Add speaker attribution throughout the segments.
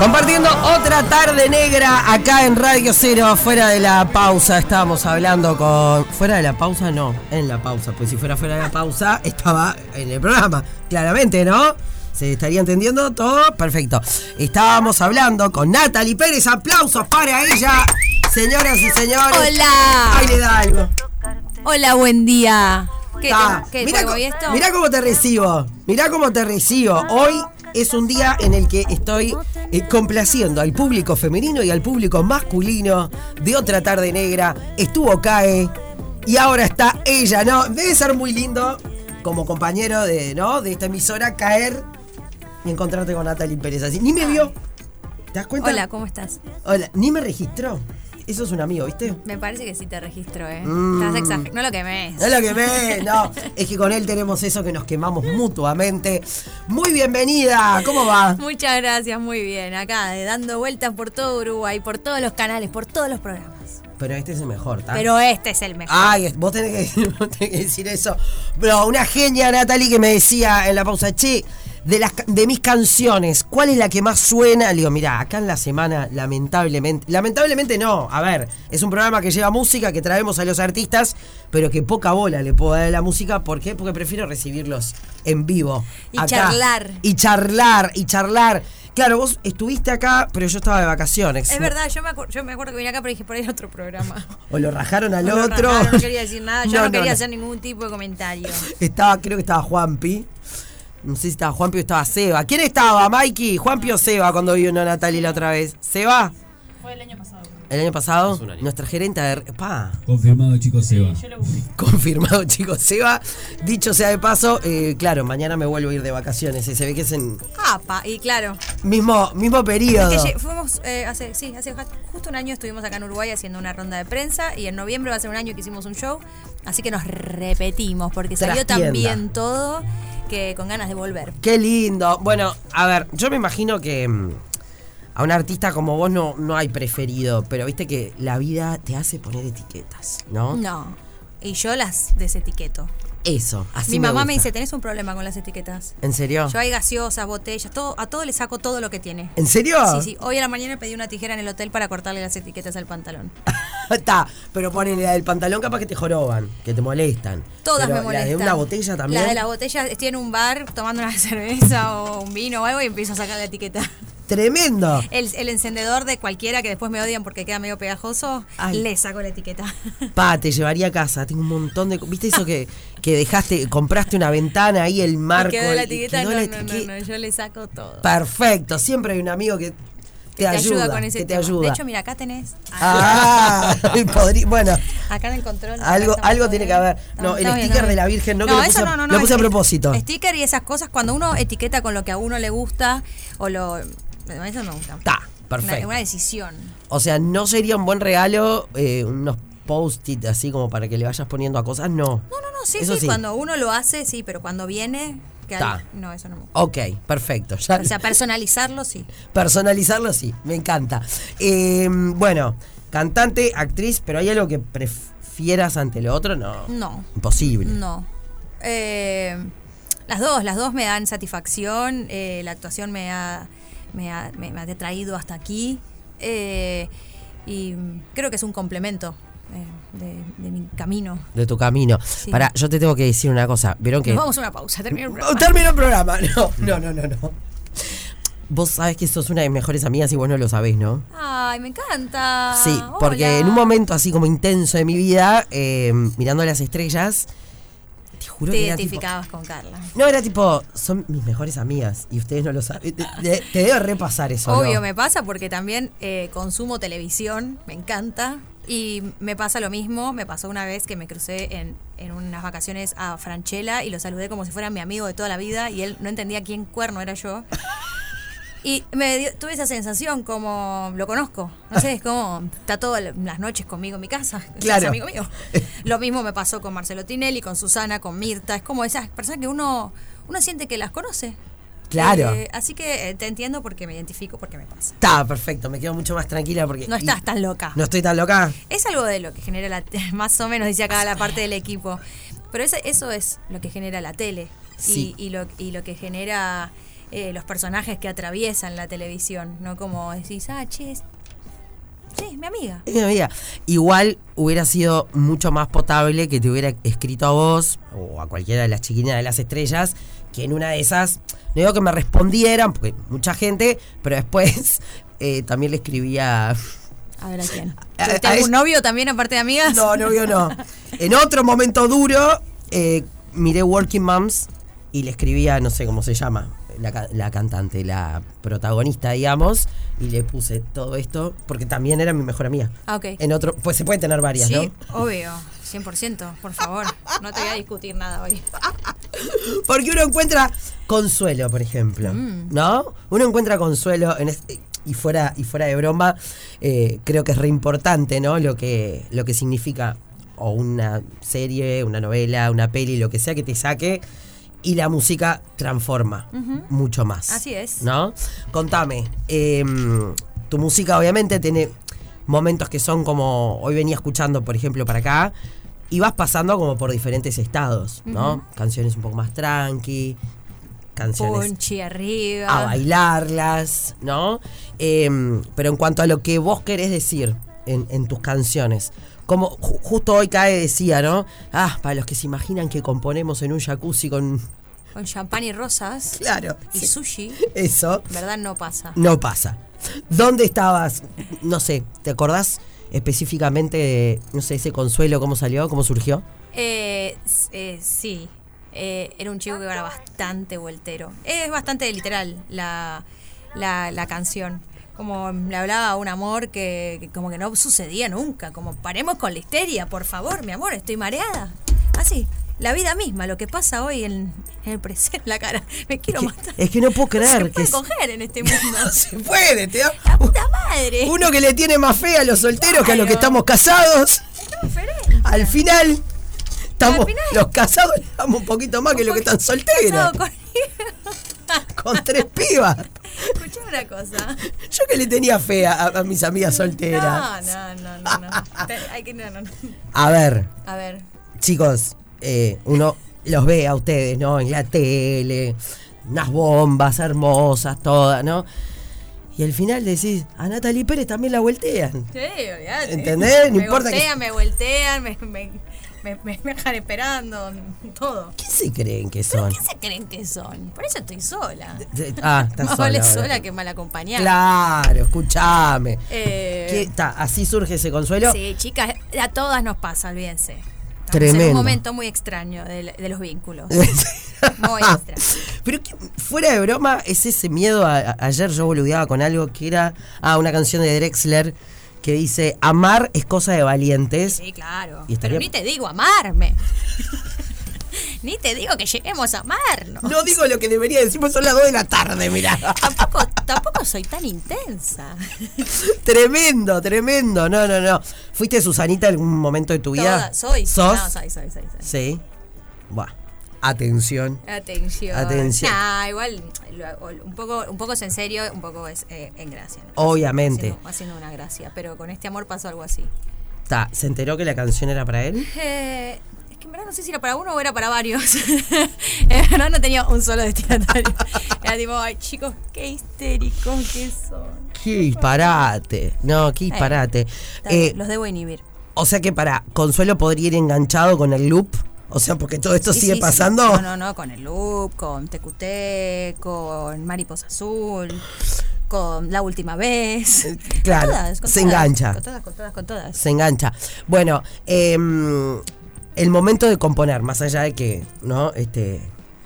Speaker 1: Compartiendo otra tarde negra acá en Radio Cero, fuera de la pausa. Estábamos hablando con. Fuera de la pausa, no, en la pausa. Pues si fuera fuera de la pausa, estaba en el programa. Claramente, ¿no? ¿Se estaría entendiendo todo? Perfecto. Estábamos hablando con Natalie Pérez. Aplausos para ella, señoras y señores.
Speaker 2: Hola.
Speaker 1: Ahí le da algo.
Speaker 2: Hola, buen día. ¿Qué, qué,
Speaker 1: Mirá,
Speaker 2: esto?
Speaker 1: cómo te recibo. Mirá cómo te recibo. Hoy es un día en el que estoy eh, complaciendo al público femenino y al público masculino de otra tarde negra. Estuvo Cae y ahora está ella, ¿no? Debe ser muy lindo como compañero de, ¿no? de esta emisora caer y encontrarte con Natalie Pérez así. Ni me vio. ¿Te das cuenta?
Speaker 2: Hola, ¿cómo estás?
Speaker 1: Hola. Ni me registró. Eso es un amigo, ¿viste?
Speaker 2: Me parece que sí te registro, ¿eh?
Speaker 1: Mm.
Speaker 2: Estás exagerando. No lo que me
Speaker 1: No lo que ve, no. Es que con él tenemos eso que nos quemamos mutuamente. Muy bienvenida, ¿cómo va?
Speaker 2: Muchas gracias, muy bien. Acá, de dando vueltas por todo Uruguay, por todos los canales, por todos los programas.
Speaker 1: Pero este es el mejor, ¿tá?
Speaker 2: Pero este es el mejor.
Speaker 1: Ay, es- vos tenés, que, vos tenés que decir eso. Pero una genia, Natalie, que me decía en la pausa, che, de, las, de mis canciones, ¿cuál es la que más suena? Le digo, mira, acá en la semana, lamentablemente, lamentablemente no, a ver, es un programa que lleva música, que traemos a los artistas, pero que poca bola le puedo dar a la música. ¿Por qué? Porque prefiero recibirlos en vivo.
Speaker 2: Y charlar.
Speaker 1: Y charlar, y charlar. Claro, vos estuviste acá, pero yo estaba de vacaciones.
Speaker 2: Es verdad, yo me, yo me acuerdo que vine acá, pero dije por ahí otro programa.
Speaker 1: O lo rajaron al
Speaker 2: No lo
Speaker 1: otro.
Speaker 2: rajaron, no quería decir nada, yo no,
Speaker 1: No,
Speaker 2: quería
Speaker 1: no.
Speaker 2: hacer ningún tipo de comentario.
Speaker 1: Estaba, creo que estaba Juanpi. No sé si estaba Juanpi o estaba Seba. ¿Quién estaba, Mikey? ¿Juanpi o Seba cuando vino Natalie la otra vez? ¿Seba?
Speaker 3: Fue el año pasado.
Speaker 1: ¿El año pasado? Nuestra gerente de... Pa,
Speaker 4: Confirmado, chicos, Seba.
Speaker 3: Yo lo busqué.
Speaker 1: confirmado, chicos. Seba, dicho sea de paso, eh, claro, mañana me vuelvo a ir de vacaciones. y Se ve que es en
Speaker 2: Apa, y claro.
Speaker 1: mismo, mismo periodo.
Speaker 2: Que fuimos, eh, hace, sí, hace justo un año estuvimos acá en Uruguay haciendo una ronda de prensa y en noviembre va a ser un año que hicimos un show, así que nos repetimos porque salió tan bien todo que con ganas de volver.
Speaker 1: Qué lindo. Bueno, a ver, yo me imagino que mm, a un artista como vos no, no hay preferido, pero viste que la vida te hace poner etiquetas, ¿no?
Speaker 2: No, y yo las desetiqueto.
Speaker 1: Eso, así
Speaker 2: Mi mamá me dice, tenés un problema con las etiquetas.
Speaker 1: ¿En serio?
Speaker 2: Yo hay gaseosas, botellas, todo, a todo le saco todo lo que tiene.
Speaker 1: ¿En serio?
Speaker 2: Sí, sí. Hoy a la mañana pedí una tijera en el hotel para cortarle las etiquetas al pantalón.
Speaker 1: Está, pero ponele la del pantalón capaz que te joroban, que te molestan.
Speaker 2: Todas
Speaker 1: Pero
Speaker 2: me molestan.
Speaker 1: La de una botella también.
Speaker 2: La de la botella, estoy en un bar tomando una cerveza o un vino o algo y empiezo a sacar la etiqueta.
Speaker 1: Tremendo.
Speaker 2: El, el encendedor de cualquiera que después me odian porque queda medio pegajoso,
Speaker 1: Ay.
Speaker 2: le saco la etiqueta.
Speaker 1: Pa, te llevaría a casa. Tengo un montón de. ¿Viste eso que, que dejaste, compraste una ventana ahí, el marco?
Speaker 2: quedó la etiqueta,
Speaker 1: quedó
Speaker 2: no,
Speaker 1: la
Speaker 2: no,
Speaker 1: etiqueta?
Speaker 2: no, no, yo le saco todo.
Speaker 1: Perfecto. Siempre hay un amigo que te,
Speaker 2: te
Speaker 1: ayuda,
Speaker 2: ayuda con ese
Speaker 1: que te ayuda.
Speaker 2: De hecho, mira, acá tenés.
Speaker 1: Ah, podrí- bueno,
Speaker 2: Acá en el control.
Speaker 1: Algo- algo tiene que haber. No, el
Speaker 2: bien,
Speaker 1: sticker de la. Virgen, no, que lo puse
Speaker 2: no, no,
Speaker 1: lo
Speaker 2: no,
Speaker 1: puse a propósito.
Speaker 2: Sticker y esas cosas, cuando uno etiqueta con lo que a uno le gusta o lo. Eso me gusta.
Speaker 1: Está,
Speaker 2: Una,
Speaker 1: perfecto.
Speaker 2: una decisión.
Speaker 1: O sea, ¿no sería un buen regalo eh, unos post-it así como para que le vayas poniendo a cosas? No.
Speaker 2: No, no, no, sí,
Speaker 1: Eso
Speaker 2: sí,
Speaker 1: sí.
Speaker 2: Cuando uno lo hace, sí, pero cuando viene. que al- no, eso no me gusta.
Speaker 1: Ok, perfecto. Ya-
Speaker 2: O sea, personalizarlo, sí.
Speaker 1: personalizarlo sí, me encanta. Eh, bueno, cantante, actriz, pero ¿hay algo que prefieras ante lo otro? No.
Speaker 2: No.
Speaker 1: Imposible.
Speaker 2: No. Eh, las dos, las dos me dan satisfacción. eh, la actuación me ha, me ha, me- me ha traído hasta aquí. eh, y creo que es un complemento eh, de, de mi camino.
Speaker 1: De tu camino.
Speaker 2: Sí.
Speaker 1: Para, yo te tengo que decir una cosa. ¿Vieron que
Speaker 2: Nos vamos a una pausa, termino el
Speaker 1: Oh,
Speaker 2: programa.
Speaker 1: terminó el programa. No, no, no, no, no. Vos sabés que sos una de mis mejores amigas y vos no lo sabés, ¿no?
Speaker 2: Ay, me encanta.
Speaker 1: Sí, porque en un momento así como intenso de mi vida, eh, mirando las estrellas, te juro
Speaker 2: Te
Speaker 1: que tipo,
Speaker 2: identificabas con Carla.
Speaker 1: No, era tipo, son mis mejores amigas y ustedes no lo saben. Te, te- te debo repasar eso.
Speaker 2: Obvio,
Speaker 1: ¿no?
Speaker 2: me pasa porque también eh, consumo televisión, me encanta. Y me pasa lo mismo, me pasó una vez que me crucé en, en unas vacaciones a Franchella y lo saludé como si fuera mi amigo de toda la vida y él no entendía quién cuerno era yo. Y me dio- tuve esa sensación como lo conozco, no sé, es como está todas las noches conmigo en mi casa,
Speaker 1: Claro.
Speaker 2: es amigo mío. Lo mismo me pasó con Marcelo Tinelli, con Susana, con Mirta, es como esas personas que uno uno siente que las conoce.
Speaker 1: Claro.
Speaker 2: Eh, así que eh, te entiendo porque me identifico, porque me pasa.
Speaker 1: Está perfecto, me quedo mucho más tranquila porque.
Speaker 2: No estás tan loca.
Speaker 1: No estoy tan loca.
Speaker 2: Es algo de lo que genera la más o menos, dice acá la parte del equipo. Pero eso es lo que genera la tele. Y,
Speaker 1: Sí.
Speaker 2: y lo, y lo que genera eh, los personajes que atraviesan la televisión, no como decís, ah, che, es- sí, es mi amiga.
Speaker 1: Es mi amiga. Igual hubiera sido mucho más potable que te hubiera escrito a vos o a cualquiera de las chiquinas de las estrellas, que en una de esas, no digo que me respondieran, porque mucha gente, pero después eh, también le escribía...
Speaker 2: A ver a quién. ¿Tuviste algún
Speaker 1: es-
Speaker 2: novio también aparte de amigas?
Speaker 1: No, novio no. En otro momento duro, eh, miré Working Moms y le escribía, no sé cómo se llama, la, ca- la cantante, la protagonista, digamos, y le puse todo esto, porque también era mi mejor amiga.
Speaker 2: Ah, ok.
Speaker 1: En otro, pues se puede tener varias,
Speaker 2: Sí,
Speaker 1: ¿no?
Speaker 2: obvio, 100%, por favor. No te voy a discutir nada hoy.
Speaker 1: Porque uno encuentra consuelo, por ejemplo,
Speaker 2: Mm.
Speaker 1: ¿no? Uno encuentra consuelo en y fuera y fuera de broma, eh, creo que es re importante, ¿no? Lo que lo que significa o una serie, una novela, una peli, lo que sea que te saque y la música transforma mucho más.
Speaker 2: Así es.
Speaker 1: ¿No? Contame, eh, tu música obviamente tiene momentos que son como hoy venía escuchando, por ejemplo, para acá y vas pasando como por diferentes estados, ¿no? Canciones un poco más tranqui, canciones
Speaker 2: Punchi arriba.
Speaker 1: a bailarlas, ¿no? Eh, pero en cuanto a lo que vos querés decir en, en tus canciones, como ju- justo hoy Cae decía, ¿no? Ah, para los que se imaginan que componemos en un jacuzzi con...
Speaker 2: Con champán y rosas.
Speaker 1: Claro.
Speaker 2: Y
Speaker 1: sí,
Speaker 2: sushi.
Speaker 1: Eso
Speaker 2: ¿Verdad? No pasa.
Speaker 1: no pasa. ¿Dónde estabas? No sé, ¿te acordás específicamente de, no sé, ese consuelo, cómo salió, cómo surgió?
Speaker 2: Eh, eh, sí. Eh, era un chico que era bastante voltero. Es bastante literal la, la, la canción. Como le hablaba a un amor que, que como que no sucedía nunca. Como paremos con la histeria, por favor, mi amor, estoy mareada. Así, la vida misma, lo que pasa hoy en, en el presente, la cara. Me quiero matar.
Speaker 1: Es que no puedo
Speaker 2: No
Speaker 1: creer
Speaker 2: se
Speaker 1: que...
Speaker 2: puede
Speaker 1: es-
Speaker 2: coger en este mundo.
Speaker 1: No se puede, te da-
Speaker 2: ¡La puta madre!
Speaker 1: Uno que le tiene más fe a los solteros que a los que estamos casados.
Speaker 2: Diferente.
Speaker 1: Al final, estamos,
Speaker 2: Al final.
Speaker 1: los casados le damos un poquito más que los que están solteros.
Speaker 2: Con-
Speaker 1: Con tres pibas.
Speaker 2: Una cosa.
Speaker 1: Yo que le tenía fe a, a mis amigas
Speaker 2: No,
Speaker 1: solteras.
Speaker 2: no, no, no, no. Te- Hay que, no, no, no.
Speaker 1: A ver,
Speaker 2: A ver.
Speaker 1: chicos, eh, uno los ve a ustedes, ¿no? En la tele, unas bombas hermosas, todas, ¿no? Y al final decís, a Natalie Pérez también la voltean.
Speaker 2: Sí, olvídate.
Speaker 1: ¿Entendés? No
Speaker 2: me
Speaker 1: importa que-
Speaker 2: voltean, me voltean, me, me, me, me- me dejan esperando, todo.
Speaker 1: ¿Qué se creen que
Speaker 2: ¿Pero
Speaker 1: son?
Speaker 2: qué se creen que son? Por eso estoy sola.
Speaker 1: Ah, estás
Speaker 2: Más
Speaker 1: sola.
Speaker 2: vale
Speaker 1: ahora.
Speaker 2: sola que mal acompañada.
Speaker 1: Claro, escúchame.
Speaker 2: Eh,
Speaker 1: ¿Qué, ta, ¿Así surge ese consuelo?
Speaker 2: Sí, chicas, a todas nos pasa, olvídense.
Speaker 1: Tremendo.
Speaker 2: un momento muy extraño de, de los vínculos. Muy extra.
Speaker 1: Pero que, fuera de broma, es ese miedo. a- a- ayer yo boludeaba con algo que era. Ah, una canción de Drexler que dice: Amar es cosa de valientes.
Speaker 2: Sí, claro.
Speaker 1: Y estaría-
Speaker 2: Pero ni te digo amarme. ni te digo que lleguemos a amarnos.
Speaker 1: No digo lo que debería decir, pues son las 2 de la tarde, mirá.
Speaker 2: Tampoco, tampoco soy tan intensa.
Speaker 1: tremendo, tremendo. No, no, no. ¿Fuiste Susanita en algún momento de tu vida?
Speaker 2: Toda- soy.
Speaker 1: ¿Sos?
Speaker 2: No, soy, soy, soy. soy.
Speaker 1: Sí. Buah. Atención.
Speaker 2: Atención.
Speaker 1: Atención.
Speaker 2: Nah, igual un poco, un poco es en serio, un poco es eh, en gracia. ¿no?
Speaker 1: Obviamente.
Speaker 2: Haciendo, haciendo una gracia, pero con este amor pasó algo así.
Speaker 1: Ta, ¿Se enteró que la canción era para él?
Speaker 2: Eh, es que en verdad no sé si era para uno o era para varios. en verdad no tenía un solo destinatario. Era tipo, ay chicos, qué histéricos que son.
Speaker 1: Qué disparate. No, qué disparate. Eh,
Speaker 2: bien, Los debo inhibir.
Speaker 1: o sea que para Consuelo podría ir enganchado con el loop. O sea, porque todo esto
Speaker 2: Sí,
Speaker 1: sigue
Speaker 2: sí, sí.
Speaker 1: pasando.
Speaker 2: No, no, no, con el loop, con TQT, con Mariposa Azul, con La Última Vez.
Speaker 1: Eh, claro,
Speaker 2: Con todas, con
Speaker 1: se
Speaker 2: todas,
Speaker 1: engancha.
Speaker 2: Con todas, con todas, con todas.
Speaker 1: Se engancha. Bueno, em, el momento de componer, más allá de que, ¿no? Este,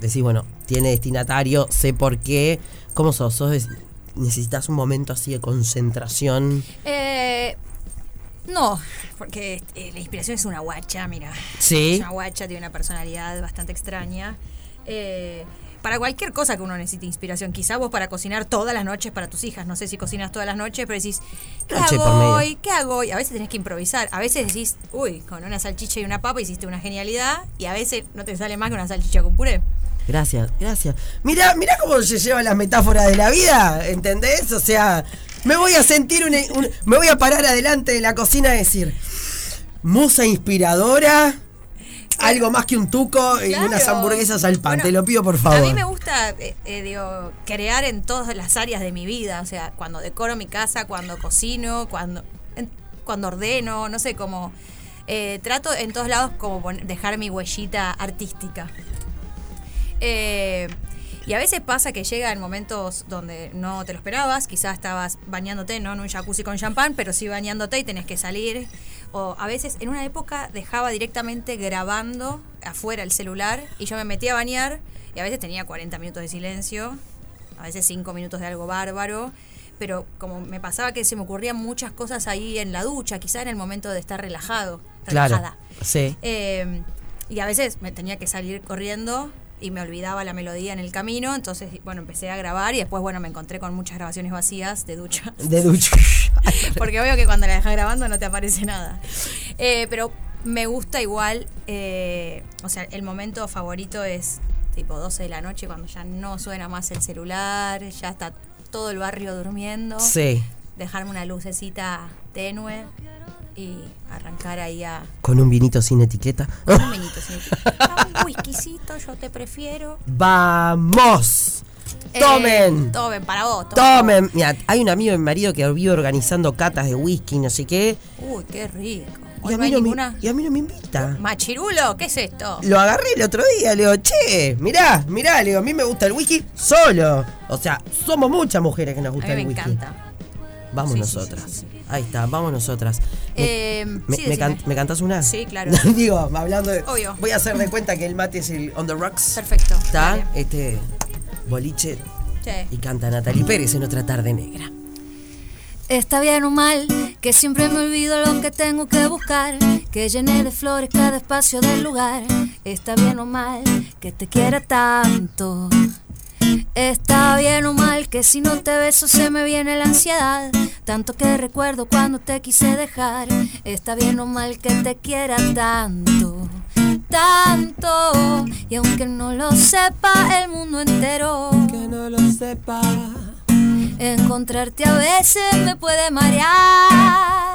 Speaker 1: decís, bueno, tiene destinatario, sé por qué. ¿Cómo sos? ¿Sos ¿Necesitas un momento así de concentración?
Speaker 2: Eh, no, porque eh, la inspiración es una guacha, mira.
Speaker 1: Sí.
Speaker 2: Es una guacha, tiene una personalidad bastante extraña. Eh, para cualquier cosa que uno necesite inspiración, quizá vos para cocinar todas las noches para tus hijas, no sé si cocinas todas las noches, pero decís, ¿qué
Speaker 1: Noche
Speaker 2: hago hoy? ¿Qué hago hoy? A veces tenés que improvisar, a veces decís, uy, con una salchicha y una papa hiciste una genialidad, y a veces no te sale más que una salchicha con puré.
Speaker 1: Gracias, gracias. Mira, mira cómo se llevan las metáforas de la vida, ¿entendés? O sea, me voy a sentir un, un- me voy a parar adelante de la cocina y decir, musa inspiradora, algo más que un tuco y
Speaker 2: Claro.
Speaker 1: unas hamburguesas al pan.
Speaker 2: Bueno,
Speaker 1: Te lo pido por favor.
Speaker 2: A mí me gusta, eh, eh, digo, crear en todas las áreas de mi vida. O sea, cuando decoro mi casa, cuando cocino, cuando, en- cuando ordeno, no sé, como... eh, trato en todos lados como dejar mi huellita artística. Eh, y a veces pasa que llega en momentos donde no te lo esperabas, quizás estabas bañándote, no en un jacuzzi con champán, pero sí bañándote y tenés que salir. O a veces en una época dejaba directamente grabando afuera el celular y yo me metía a bañar y a veces tenía 40 minutos de silencio, a veces 5 minutos de algo bárbaro. Pero como me pasaba que se me ocurrían muchas cosas ahí en la ducha, quizás en el momento de estar relajado,
Speaker 1: Claro.
Speaker 2: relajada.
Speaker 1: Sí.
Speaker 2: Eh, y a veces me tenía que salir corriendo y me olvidaba la melodía en el camino. Entonces, bueno, empecé a grabar y después, bueno, me encontré con muchas grabaciones vacías de ducha.
Speaker 1: De ducha.
Speaker 2: Porque veo que cuando la dejas grabando no te aparece nada. Eh, pero me gusta igual, eh, o sea, el momento favorito es tipo 12 de la noche cuando ya no suena más el celular, ya está todo el barrio durmiendo.
Speaker 1: Sí.
Speaker 2: Dejarme una lucecita tenue y arrancar ahí a,
Speaker 1: Con un vinito sin etiqueta.
Speaker 2: un vinito, sí. Ah, Un whiskycito, yo te prefiero.
Speaker 1: ¡Vamos!
Speaker 2: Eh,
Speaker 1: ¡Tomen!
Speaker 2: tomen, para vos.
Speaker 1: ¡Tomen! Mira, hay un amigo de mi marido que vive organizando catas de whisky, no sé qué.
Speaker 2: Uy, qué rico.
Speaker 1: Y a, mí no me, y a mí no me invita.
Speaker 2: Machirulo, ¿qué es esto?
Speaker 1: Lo agarré el otro día, le digo, che, mirá, mirá, le digo, a mí me gusta el whisky solo. O sea, somos muchas mujeres que nos
Speaker 2: A
Speaker 1: gusta
Speaker 2: mí me
Speaker 1: el whisky.
Speaker 2: encanta.
Speaker 1: Vamos
Speaker 2: Sí,
Speaker 1: nosotras.
Speaker 2: sí, sí, sí.
Speaker 1: Ahí está, vamos nosotras.
Speaker 2: Eh,
Speaker 1: ¿Me,
Speaker 2: sí,
Speaker 1: me can- me cantás una?
Speaker 2: Sí, claro.
Speaker 1: Digo, hablando de.
Speaker 2: Obvio.
Speaker 1: Voy a hacer de cuenta que el mate es el On the Rocks.
Speaker 2: Perfecto.
Speaker 1: Está este boliche y canta Natalie Pérez en otra tarde negra.
Speaker 3: Está bien o mal, que siempre me olvido lo que tengo que buscar, que llene de flores cada espacio del lugar. Está bien o mal, que te quiera tanto. Está bien o mal, que si no te beso se me viene la ansiedad, tanto que recuerdo cuando te quise dejar. Está bien o mal que te quiera tanto, tanto. Y aunque no lo sepa el mundo entero.
Speaker 1: Que no lo sepa.
Speaker 3: Encontrarte a veces me puede marear.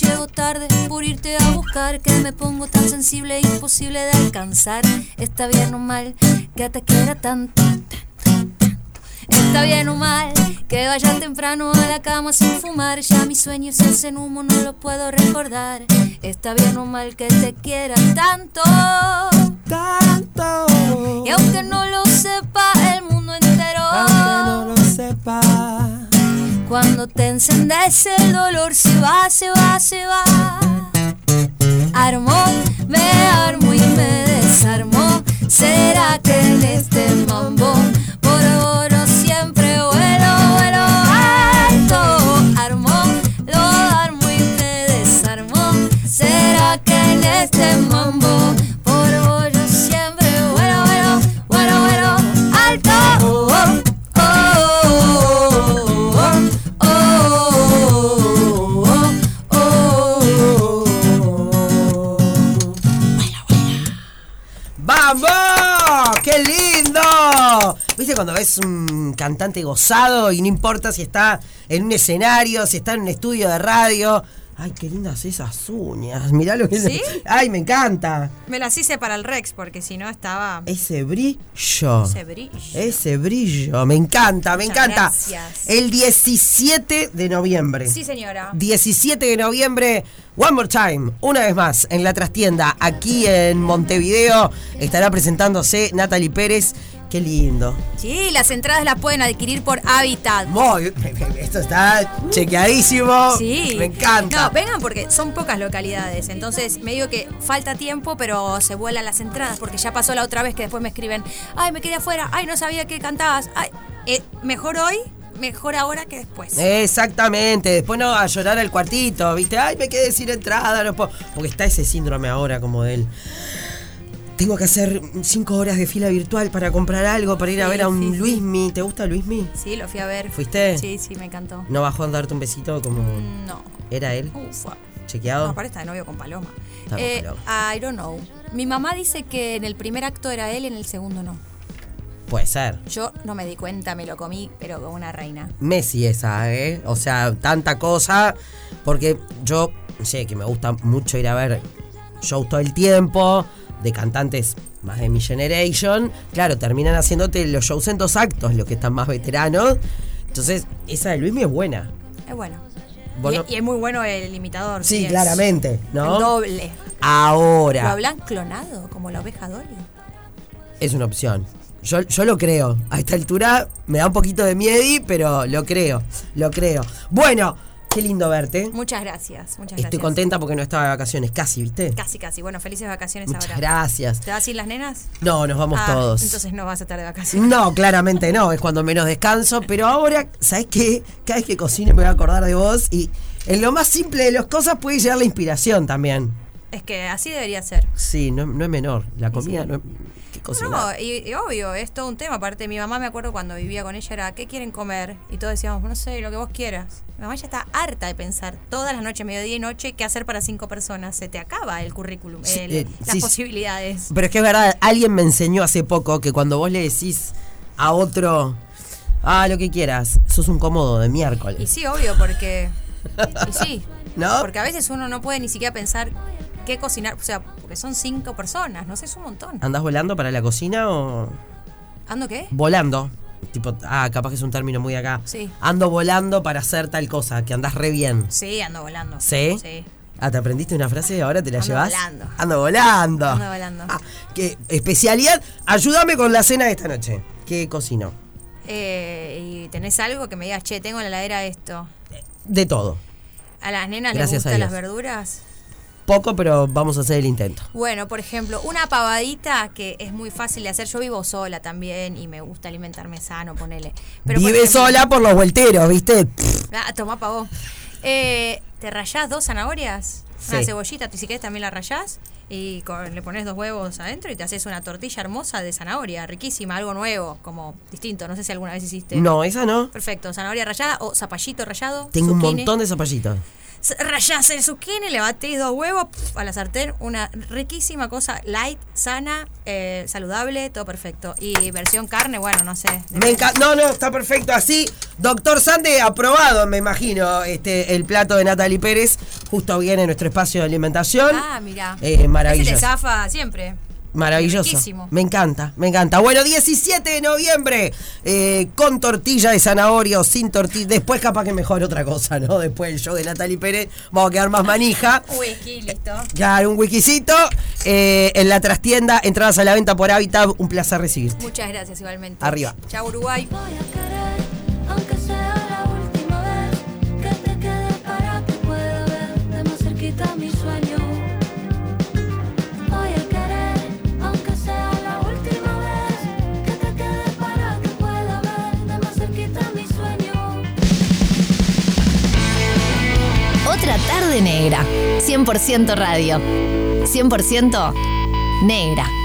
Speaker 3: Llego tarde por irte a buscar, que me pongo tan sensible e imposible de alcanzar. Está bien o mal que te quiera tanto. Está bien o mal que vaya temprano a la cama sin fumar. Ya mis sueños se hacen humo, no lo puedo recordar. Está bien o mal que te quiera tanto.
Speaker 1: Tanto.
Speaker 3: Y aunque no lo sepa el mundo entero,
Speaker 1: Aunque no lo sepa.
Speaker 3: Cuando te encendes el dolor se va, se va, se va. Armo, me armo y me desarmo.
Speaker 1: Cantante gozado y no importa si está en un escenario, si está en un estudio de radio? ¡Ay, qué lindas esas uñas! Mirá lo que
Speaker 2: ¿Sí?
Speaker 1: ¡Ay, me encanta!
Speaker 2: Me las hice para el Rex porque si no estaba
Speaker 1: Ese brillo.
Speaker 2: ese brillo.
Speaker 1: Ese brillo. Me encanta, me
Speaker 2: Muchas
Speaker 1: encanta.
Speaker 2: gracias.
Speaker 1: El 17 de noviembre.
Speaker 2: Sí, señora.
Speaker 1: 17 de noviembre, One More Time, una vez más, en la trastienda, aquí en Montevideo, estará presentándose Natalie Pérez. Qué lindo.
Speaker 2: Sí, las entradas las pueden adquirir por Habitat.
Speaker 1: Muy, esto está chequeadísimo.
Speaker 2: Sí.
Speaker 1: Me encanta.
Speaker 2: No, vengan porque son pocas localidades. Entonces me digo que falta tiempo, pero se vuelan las entradas. Porque ya pasó la otra vez que después me escriben, ay, me quedé afuera, ay, no sabía que cantabas. Ay, eh, mejor hoy, mejor ahora que después.
Speaker 1: Exactamente, después no a llorar al cuartito, ¿viste? Ay, me quedé sin entrada, no puedo. Porque está ese síndrome ahora como de él. Tengo que hacer cinco horas de fila virtual para comprar algo, para ir a ver a un
Speaker 2: sí.
Speaker 1: Luismi. ¿Te gusta Luismi?
Speaker 2: Sí, lo fui a ver.
Speaker 1: ¿Fuiste?
Speaker 2: Sí, sí, me encantó.
Speaker 1: ¿No bajó a darte un besito como
Speaker 2: No.
Speaker 1: era él?
Speaker 2: Ufa.
Speaker 1: ¿Chequeado?
Speaker 2: No, aparte está de novio con Paloma. Eh,
Speaker 1: Paloma.
Speaker 2: I don't know. Mi mamá dice que en el primer acto era él y en el segundo no.
Speaker 1: Puede ser.
Speaker 2: Yo no me di cuenta, me lo comí, pero como una reina.
Speaker 1: Messi esa, ¿eh? O sea, tanta cosa. Porque yo sé que me gusta mucho ir a ver shows todo el tiempo, de cantantes más de mi generation. Claro, terminan haciéndote los shows en dos actos, los que están más veteranos. Entonces, esa de Luismi es buena.
Speaker 2: Es bueno.
Speaker 1: Vos
Speaker 2: Y,
Speaker 1: no-
Speaker 2: y es muy bueno el imitador.
Speaker 1: Sí, claramente, ¿no?
Speaker 2: el doble. ¿Lo
Speaker 1: Ahora,
Speaker 2: hablan clonado, como la oveja Dolly?
Speaker 1: es una opción. Yo, yo lo creo. A esta altura me da un poquito de miedo, pero lo creo. Lo creo. Bueno, qué lindo verte.
Speaker 2: Muchas gracias, muchas
Speaker 1: Estoy
Speaker 2: gracias.
Speaker 1: contenta porque no estaba de vacaciones, casi, ¿viste?
Speaker 2: Casi, casi. Bueno, felices vacaciones
Speaker 1: Muchas
Speaker 2: ahora.
Speaker 1: gracias.
Speaker 2: ¿Te vas sin las nenas?
Speaker 1: No, nos vamos
Speaker 2: Ah,
Speaker 1: todos.
Speaker 2: Entonces no vas a estar de vacaciones.
Speaker 1: No, claramente no, es cuando menos descanso, pero ahora, ¿sabes qué? Cada vez que cocine me voy a acordar de vos y en lo más simple de las cosas puede llegar la inspiración también.
Speaker 2: Es que así debería ser.
Speaker 1: Sí, no, no es menor, la comida
Speaker 2: sí.
Speaker 1: no es... ¿Qué cocinar?
Speaker 2: No, y, y obvio, es todo un tema. Aparte, mi mamá me acuerdo cuando vivía con ella era, ¿qué quieren comer? Y todos decíamos, no sé, lo que vos quieras. Mi mamá ya está harta de pensar todas las noches, mediodía y noche, qué hacer para cinco personas. Se te acaba el currículum,
Speaker 1: Sí,
Speaker 2: el-
Speaker 1: eh,
Speaker 2: las
Speaker 1: sí.
Speaker 2: posibilidades.
Speaker 1: Pero es que es verdad, alguien me enseñó hace poco que cuando vos le decís a otro, ah, lo que quieras, sos un cómodo de miércoles.
Speaker 2: Y sí, obvio, porque... Y sí.
Speaker 1: ¿No?
Speaker 2: Porque a veces uno no puede ni siquiera pensar qué cocinar. O sea, porque son cinco personas, no sé, es un montón.
Speaker 1: ¿Andás volando para la cocina o...?
Speaker 2: ¿Ando qué?
Speaker 1: Volando. Tipo, ah, capaz que es un término muy acá.
Speaker 2: Sí.
Speaker 1: Ando volando para hacer tal cosa, que andás re bien.
Speaker 2: Sí, ando volando.
Speaker 1: ¿Sí?
Speaker 2: Sí.
Speaker 1: Ah, ¿te aprendiste una frase y ahora te la
Speaker 2: Ando
Speaker 1: llevas?
Speaker 2: volando.
Speaker 1: Ando volando.
Speaker 2: Ando volando.
Speaker 1: Ah, ¿qué especialidad? Ayúdame con la cena de esta noche. ¿Qué cocino?
Speaker 2: Eh, y tenés algo que me digas, che, tengo en la heladera esto.
Speaker 1: De todo.
Speaker 2: ¿A las nenas
Speaker 1: Gracias
Speaker 2: les gustan las verduras?
Speaker 1: Poco, pero vamos a hacer el intento.
Speaker 2: Bueno, por ejemplo, una pavadita que es muy fácil de hacer. Yo vivo sola también y me gusta alimentarme sano, ponele. Pero, por
Speaker 1: Vive
Speaker 2: ejemplo-
Speaker 1: sola por los vuelteros, ¿viste?
Speaker 2: Ah, toma pavón. Eh, ¿Te rayás dos zanahorias? Una
Speaker 1: Sí.
Speaker 2: cebollita, tú si querés también la rayás y con- le pones dos huevos adentro y te haces una tortilla hermosa de zanahoria, riquísima, algo nuevo, como distinto. No sé si alguna vez hiciste.
Speaker 1: No, esa no.
Speaker 2: Perfecto, zanahoria rallada o zapallito rallado.
Speaker 1: Tengo un montón de zapallitos.
Speaker 2: Rayás el zucchini, le batés dos huevos pf, a la sartén, una riquísima cosa, light, sana, eh, saludable, todo perfecto. Y versión carne, bueno, no sé.
Speaker 1: Me encanta. No, no, está perfecto así. Doctor Sande, aprobado, me imagino, este el plato de Natalie Pérez. Justo viene nuestro espacio de alimentación.
Speaker 2: Ah, mira.
Speaker 1: Eh, Maravilloso.
Speaker 2: te zafa siempre.
Speaker 1: Maravilloso.
Speaker 2: Riquísimo.
Speaker 1: Me encanta, me encanta. Bueno, 17 de noviembre, eh, con tortilla de zanahoria o sin tortilla. Después capaz que mejor otra cosa, ¿no? Después del show de Natalie Pérez, vamos a quedar más manija.
Speaker 2: Whisky, listo.
Speaker 1: Claro, un wikisito. eh, en la trastienda, entradas a la venta por Habitat. Un placer recibirte.
Speaker 2: Muchas gracias igualmente.
Speaker 1: Arriba.
Speaker 2: Chao Uruguay.
Speaker 4: Tarde negra. 100% radio. 100% negra.